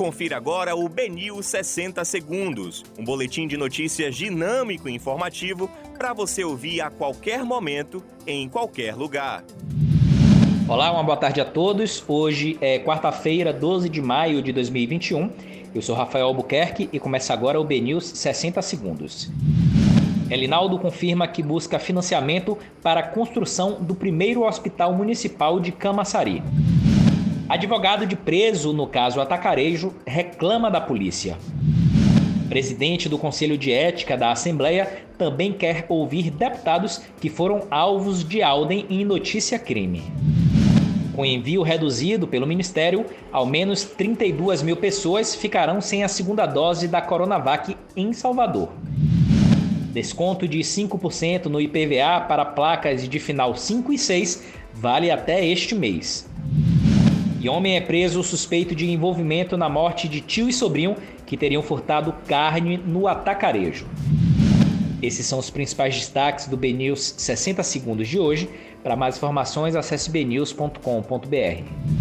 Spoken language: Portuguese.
Confira agora o Benil 60 Segundos, um boletim de notícias dinâmico e informativo para você ouvir a qualquer momento, em qualquer lugar. Olá, uma boa tarde a todos. Hoje é quarta-feira, 12 de maio de 2021. Eu sou Rafael Albuquerque e começa agora o BNews 60 Segundos. Elinaldo confirma que busca financiamento para a construção do primeiro hospital municipal de Camaçari. Advogado de preso no caso Atacarejo reclama da polícia. Presidente do Conselho de Ética da Assembleia também quer ouvir deputados que foram alvos de Alden em notícia crime. Com envio reduzido pelo Ministério, ao menos 32 mil pessoas ficarão sem a segunda dose da Coronavac em Salvador. Desconto de 5% no IPVA para placas de final 5 e 6 vale até este mês. E homem é preso suspeito de envolvimento na morte de tio e sobrinho que teriam furtado carne no atacarejo. Esses são os principais destaques do BNews 60 segundos de hoje. Para mais informações, acesse bnews.com.br.